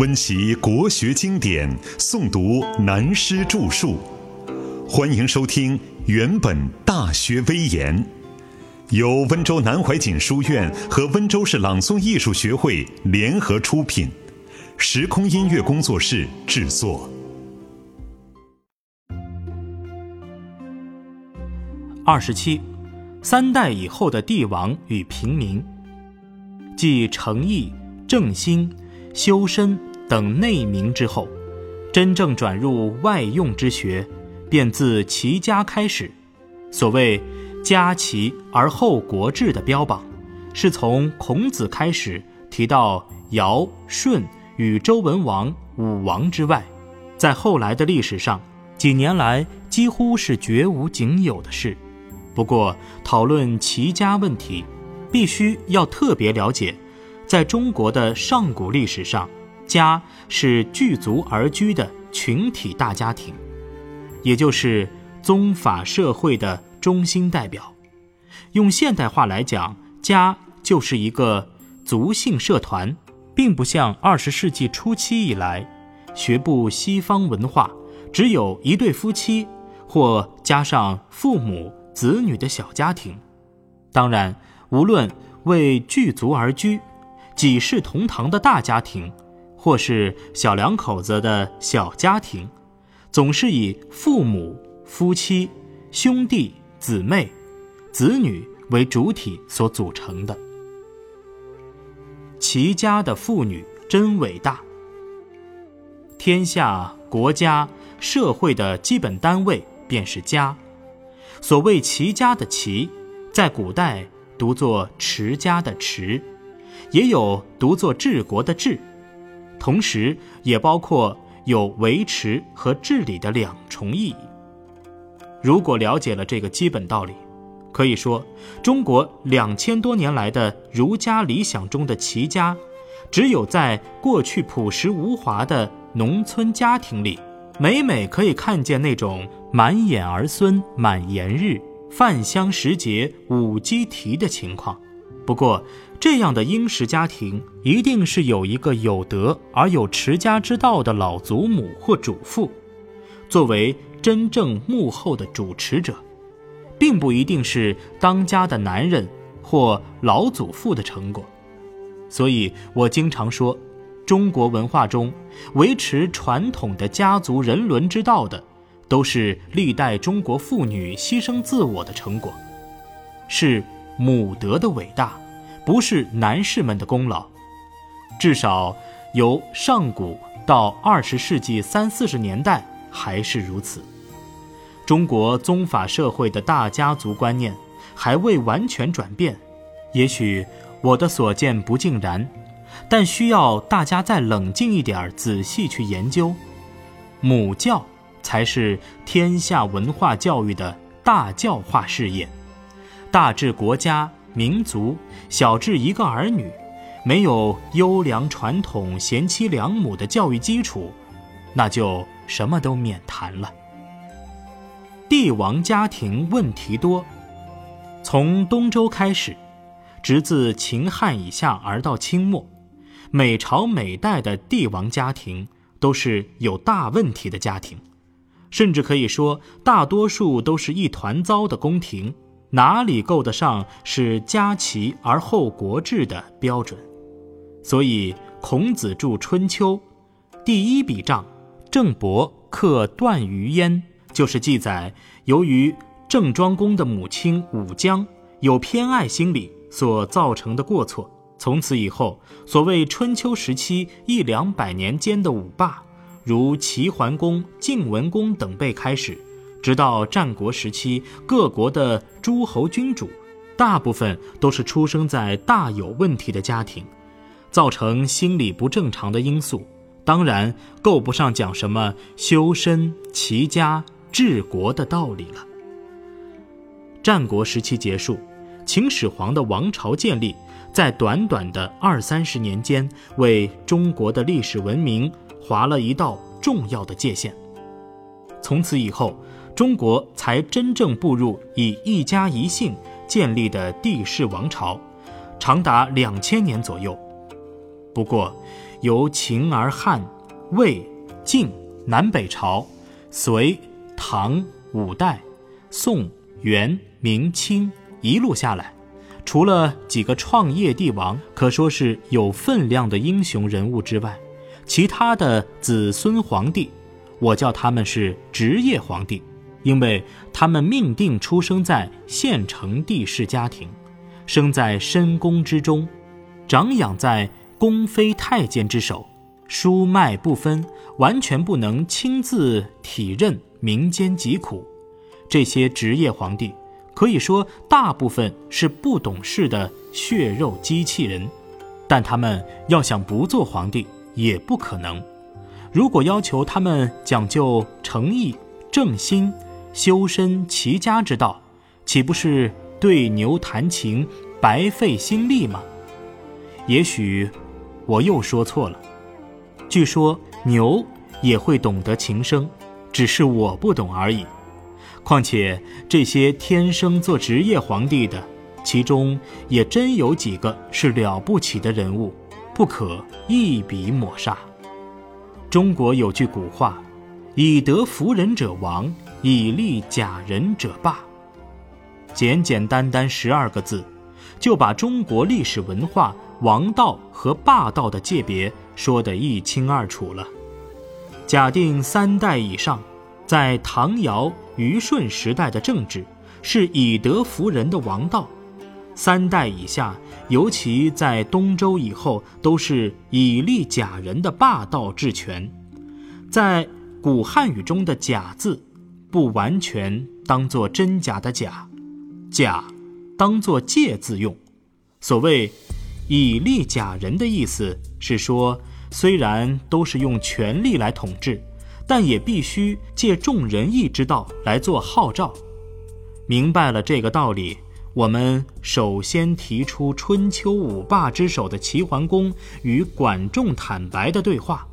温习国学经典，诵读南师著述。欢迎收听《原本大学威严》，由温州南怀瑾书院和温州市朗诵艺术学会联合出品，时空音乐工作室制作。二十七，三代以后的帝王与平民，继诚意、正心。修身等内明之后，真正转入外用之学，便自齐家开始。所谓“家齐而后国治”的标榜，是从孔子开始提到尧、舜与周文王、武王之外，在后来的历史上，几年来几乎是绝无仅有的事。不过，讨论齐家问题，必须要特别了解。在中国的上古历史上，家是聚族而居的群体大家庭，也就是宗法社会的中心代表。用现代话来讲，家就是一个族姓社团，并不像二十世纪初期以来，学步西方文化，只有一对夫妻或加上父母子女的小家庭。当然，无论为聚族而居。几世同堂的大家庭，或是小两口子的小家庭，总是以父母、夫妻、兄弟、姊妹、子女为主体所组成的。齐家的妇女真伟大。天下国家社会的基本单位便是家。所谓齐家的齐，在古代读作持家的持。也有读作治国的治，同时也包括有维持和治理的两重意义。如果了解了这个基本道理，可以说，中国两千多年来的儒家理想中的齐家，只有在过去朴实无华的农村家庭里，每每可以看见那种满眼儿孙满颜日、饭香时节舞鸡啼的情况。不过，这样的殷实家庭一定是有一个有德而有持家之道的老祖母或主妇，作为真正幕后的主持者，并不一定是当家的男人或老祖父的成果。所以我经常说，中国文化中维持传统的家族人伦之道的，都是历代中国妇女牺牲自我的成果，是。母德的伟大，不是男士们的功劳，至少由上古到二十世纪三四十年代还是如此。中国宗法社会的大家族观念还未完全转变，也许我的所见不尽然，但需要大家再冷静一点，仔细去研究。母教才是天下文化教育的大教化事业。大至国家民族，小至一个儿女，没有优良传统、贤妻良母的教育基础，那就什么都免谈了。帝王家庭问题多，从东周开始，直自秦汉以下而到清末，每朝每代的帝王家庭都是有大问题的家庭，甚至可以说，大多数都是一团糟的宫廷。哪里够得上是家齐而后国治的标准？所以孔子著《春秋》，第一笔账，郑伯克段于鄢，就是记载由于郑庄公的母亲武姜有偏爱心理所造成的过错。从此以后，所谓春秋时期一两百年间的五霸，如齐桓公、晋文公等辈开始。直到战国时期，各国的诸侯君主，大部分都是出生在大有问题的家庭，造成心理不正常的因素，当然够不上讲什么修身齐家治国的道理了。战国时期结束，秦始皇的王朝建立，在短短的二三十年间，为中国的历史文明划了一道重要的界限。从此以后。中国才真正步入以一家一姓建立的帝室王朝，长达两千年左右。不过，由秦而汉、魏、晋、南北朝、隋、唐、五代、宋、元、明清一路下来，除了几个创业帝王可说是有分量的英雄人物之外，其他的子孙皇帝，我叫他们是职业皇帝，因为他们命定出生在县城地势家庭，生在深宫之中，长养在。宫妃太监之手，疏脉不分，完全不能亲自体认民间疾苦。这些职业皇帝，可以说大部分是不懂事的血肉机器人。但他们要想不做皇帝，也不可能。如果要求他们讲究诚意、正心、修身齐家之道，岂不是对牛弹琴，白费心力吗？也许。我又说错了，据说牛也会懂得琴声，只是我不懂而已。况且这些天生做职业皇帝的，其中也真有几个是了不起的人物，不可一笔抹杀。中国有句古话：“以德服人者亡，以利假人者霸。”简简单单十二个字，就把中国历史文化。王道和霸道的界别说得一清二楚了。假定三代以上，在唐尧虞舜时代的政治是以德服人的王道；三代以下，尤其在东周以后，都是以利假人的霸道治权。在古汉语中的“假”字，不完全当做真假的“假”，“假”当做借字用。所谓。以利假人的意思是说，虽然都是用权力来统治，但也必须借众仁义之道来做号召。明白了这个道理，我们首先提出春秋五霸之首的齐桓公与管仲坦白的对话，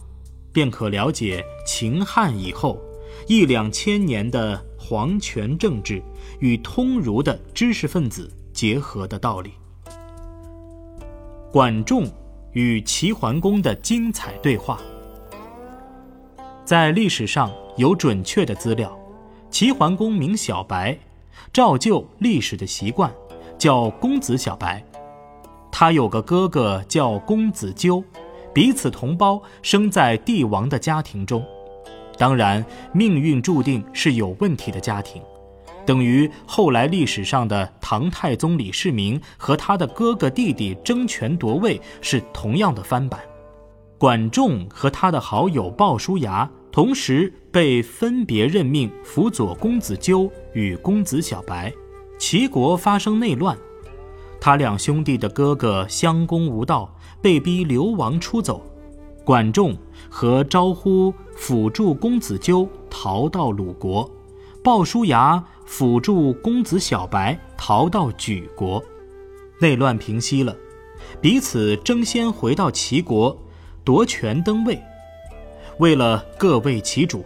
便可了解秦汉以后一两千年的皇权政治与通儒的知识分子结合的道理。管仲与齐桓公的精彩对话，在历史上有准确的资料。齐桓公名小白，照旧历史的习惯，叫公子小白。他有个哥哥叫公子纠，彼此同胞，生在帝王的家庭中。当然，命运注定是有问题的家庭。等于后来历史上的唐太宗李世民和他的哥哥弟弟争权夺位是同样的翻版。管仲和他的好友鲍叔牙同时被分别任命辅佐公子纠与公子小白，齐国发生内乱，他两兄弟的哥哥襄公无道，被逼流亡出走，管仲和招呼辅助公子纠逃到鲁国，鲍叔牙。辅助公子小白逃到莒国，内乱平息了，彼此争先回到齐国，夺权登位。为了各为其主，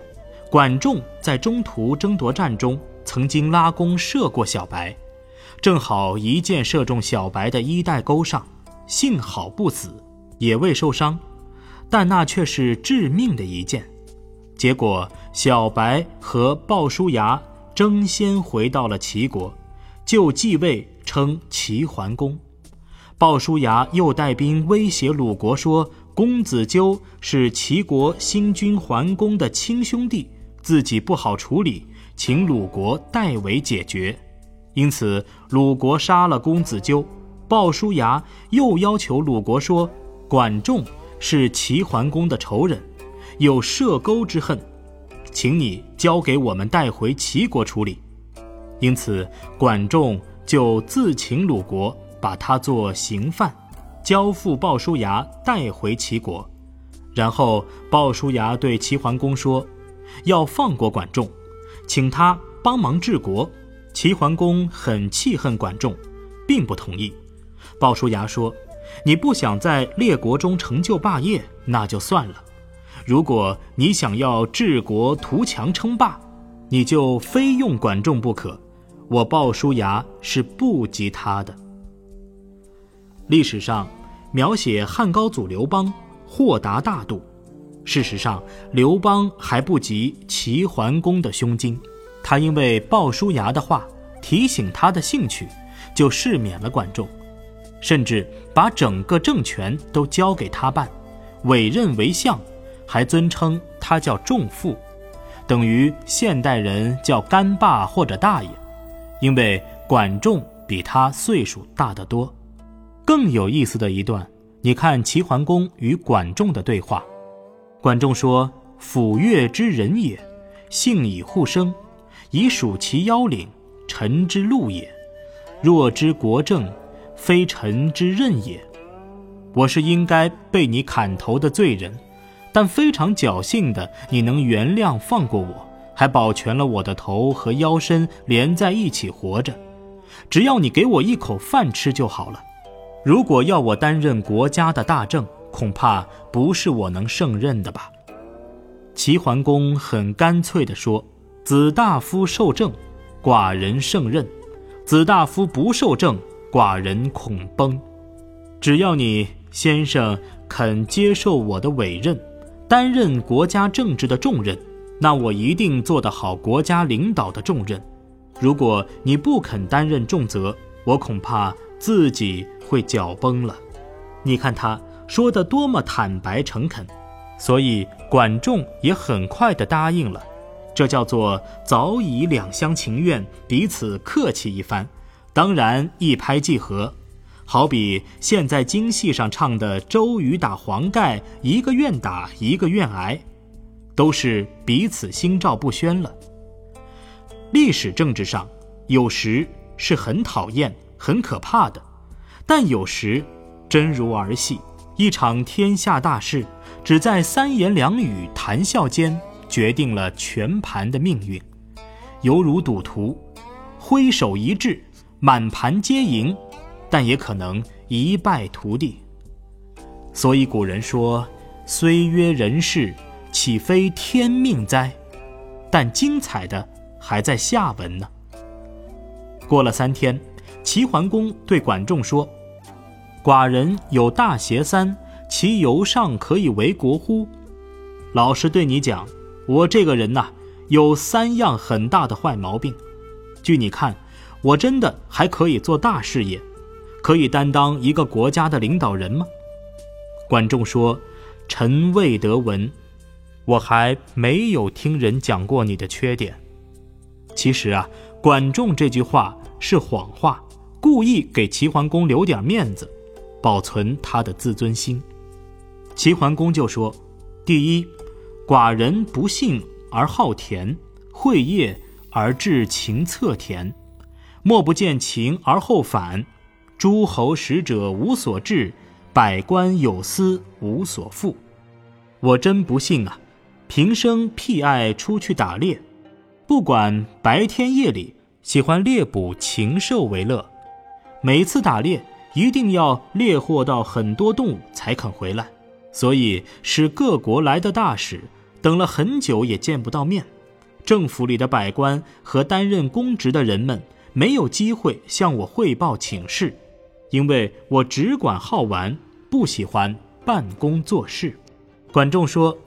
管仲在中途争夺战中曾经拉弓射过小白，正好一箭射中小白的衣带钩上，幸好不死，也未受伤，但那却是致命的一箭。结果小白和鲍叔牙。争先回到了齐国，就继位称齐桓公。鲍叔牙又带兵威胁鲁国说：“公子纠是齐国新君桓公的亲兄弟，自己不好处理，请鲁国代为解决。”因此，鲁国杀了公子纠。鲍叔牙又要求鲁国说：“管仲是齐桓公的仇人，有涉钩之恨。”请你交给我们带回齐国处理，因此管仲就自请鲁国把他做刑犯，交付鲍叔牙带回齐国。然后鲍叔牙对齐桓公说：“要放过管仲，请他帮忙治国。”齐桓公很气恨管仲，并不同意。鲍叔牙说：“你不想在列国中成就霸业，那就算了。”如果你想要治国图强称霸，你就非用管仲不可。我鲍叔牙是不及他的。历史上，描写汉高祖刘邦豁达大度。事实上，刘邦还不及齐桓公的胸襟。他因为鲍叔牙的话提醒他的兴趣，就赦免了管仲，甚至把整个政权都交给他办，委任为相，还尊称他叫仲父，等于现代人叫干爸或者大爷。因为管仲比他岁数大得多。更有意思的一段，你看齐桓公与管仲的对话。管仲说：“抚越之人也，性以互生，以属其腰领，臣之禄也。若知国政，非臣之任也。我是应该被你砍头的罪人，但非常侥幸的，你能原谅放过我，还保全了我的头和腰身连在一起活着。只要你给我一口饭吃就好了。如果要我担任国家的大政，恐怕不是我能胜任的吧？齐桓公很干脆地说：“子大夫受政，寡人胜任；子大夫不受政，寡人恐崩。只要你先生肯接受我的委任，担任国家政治的重任，那我一定做得好国家领导的重任。如果你不肯担任重责，我恐怕自己会脚崩了。你看他。”说的多么坦白诚恳，所以管仲也很快的答应了，这叫做早已两厢情愿，彼此客气一番，当然一拍即合，好比现在京戏上唱的周瑜打黄盖，一个愿打，一个愿挨，都是彼此心照不宣了。历史政治上，有时是很讨厌、很可怕的，但有时真如儿戏。一场天下大事，只在三言两语谈笑间决定了全盘的命运，犹如赌徒，挥手一掷，满盘皆赢，但也可能一败涂地。所以古人说：“虽曰人事，岂非天命哉？”但精彩的还在下文呢。过了三天，齐桓公对管仲说。寡人有大邪三，其由上可以为国乎？老实对你讲，我这个人呐，有三样很大的坏毛病。据你看，我真的还可以做大事业，可以担当一个国家的领导人吗？管仲说：“臣未得闻，我还没有听人讲过你的缺点。”其实啊，管仲这句话是谎话，故意给齐桓公留点面子。保存他的自尊心，齐桓公就说：“第一，寡人不幸而好田，会业而治秦策田，莫不见秦而后反，诸侯使者无所至，百官有司无所负。我真不幸啊！平生僻爱出去打猎，不管白天夜里，喜欢猎捕禽兽为乐，每次打猎。”一定要猎获到很多动物才肯回来，所以使各国来的大使等了很久也见不到面，政府里的百官和担任公职的人们没有机会向我汇报请示，因为我只管好玩，不喜欢办公做事。管仲说：“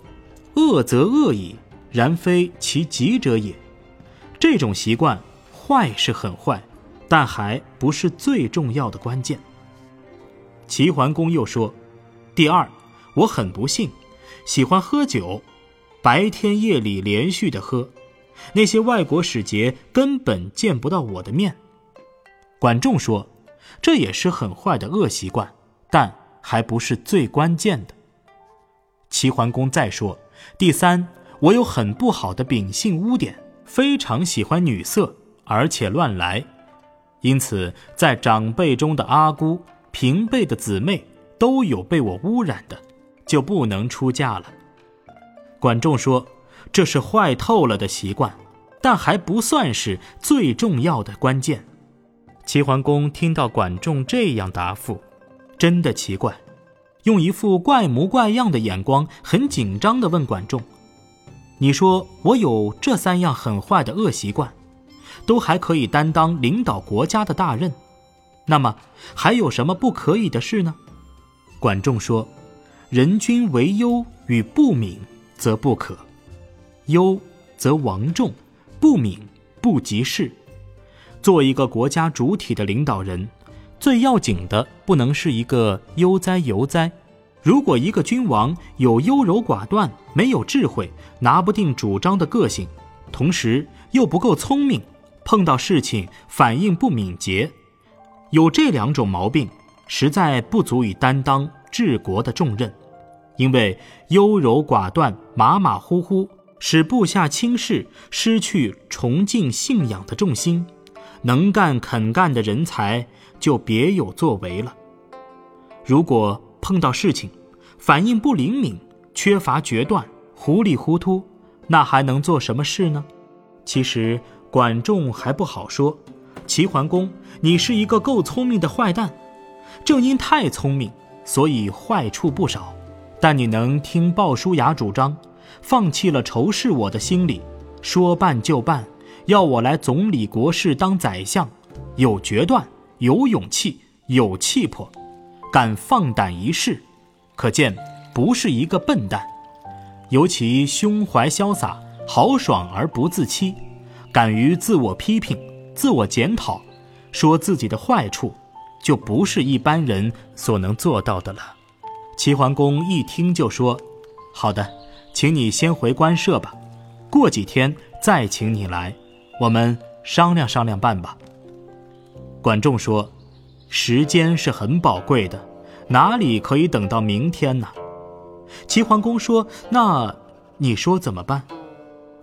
恶则恶矣，然非其极者也。”这种习惯坏是很坏，但还不是最重要的关键。齐桓公又说：“第二，我很不幸，喜欢喝酒，白天夜里连续的喝，那些外国使节根本见不到我的面。”管仲说：“这也是很坏的恶习惯，但还不是最关键的。”齐桓公再说：“第三，我有很不好的秉性污点，非常喜欢女色，而且乱来，因此在长辈中的阿姑。”平辈的姊妹都有被我污染的，就不能出嫁了。管仲说：“这是坏透了的习惯，但还不算是最重要的关键。”齐桓公听到管仲这样答复，真的奇怪，用一副怪模怪样的眼光，很紧张地问管仲：“你说我有这三样很坏的恶习惯，都还可以担当领导国家的大任？”那么还有什么不可以的事呢？管仲说：“人君为忧与不敏，则不可。忧则亡众，不敏不及事。做一个国家主体的领导人，最要紧的不能是一个悠哉游哉。如果一个君王有优柔寡断、没有智慧、拿不定主张的个性，同时又不够聪明，碰到事情反应不敏捷，有这两种毛病。”实在不足以担当治国的重任，因为优柔寡断、马马虎虎，使部下轻视，失去崇敬信仰的重心。能干肯干的人才就别有作为了。如果碰到事情，反应不灵敏，缺乏决断，糊里糊涂，那还能做什么事呢？其实管仲还不好说。齐桓公，你是一个够聪明的坏蛋。正因太聪明，所以坏处不少。但你能听鲍叔牙主张，放弃了仇视我的心理，说办就办，要我来总理国事当宰相，有决断，有勇气，有气魄，敢放胆一试，可见不是一个笨蛋。尤其胸怀潇洒，豪爽而不自欺，敢于自我批评、自我检讨，说自己的坏处。就不是一般人所能做到的了。齐桓公一听就说：“好的，请你先回官舍吧，过几天再请你来，我们商量商量办吧。”管仲说：“时间是很宝贵的，哪里可以等到明天呢？”齐桓公说：“那你说怎么办？”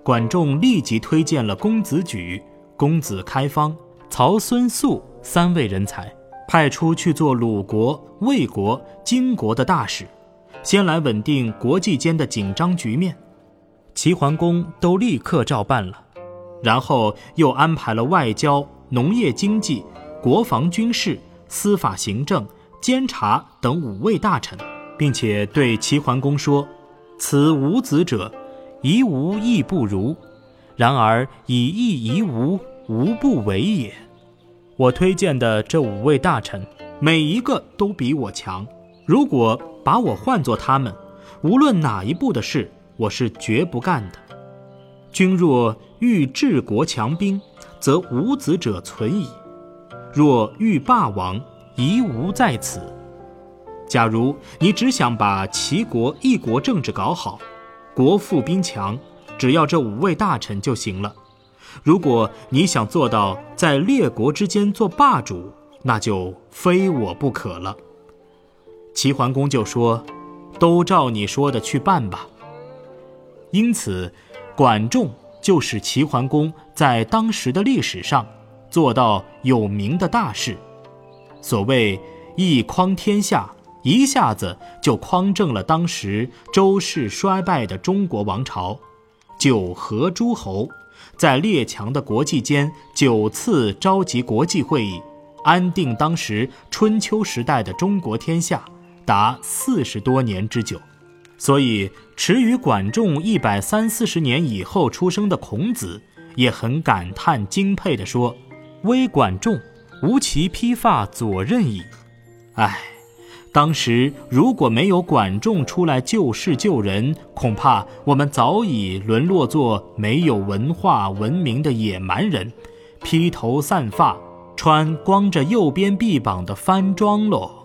管仲立即推荐了公子举、公子开方、曹孙宿三位人才。派出去做鲁国、魏国、金国的大使，先来稳定国际间的紧张局面。齐桓公都立刻照办了，然后又安排了外交、农业经济、国防军事、司法行政、监察等五位大臣，并且对齐桓公说：“此无子者，夷吾亦不如；然而以义夷吾，无不为也。”我推荐的这五位大臣，每一个都比我强。如果把我换作他们，无论哪一步的事，我是绝不干的。君若欲治国强兵，则无子者存矣；若欲霸王，夷吾在此。假如你只想把齐国一国政治搞好，国富兵强，只要这五位大臣就行了。如果你想做到在列国之间做霸主，那就非我不可了。齐桓公就说：“都照你说的去办吧。”因此，管仲就使齐桓公在当时的历史上做到有名的大事。所谓一匡天下，一下子就匡正了当时周氏衰败的中国王朝，九合诸侯。在列强的国际间九次召集国际会议，安定当时春秋时代的中国天下，达四十多年之久。所以，迟于管仲一百三四十年以后出生的孔子，也很感叹敬佩地说：“微管仲，吾其披发左衽矣。”唉。当时如果没有管仲出来救世救人，恐怕我们早已沦落做没有文化文明的野蛮人，披头散发，穿光着右边臂膀的番装喽。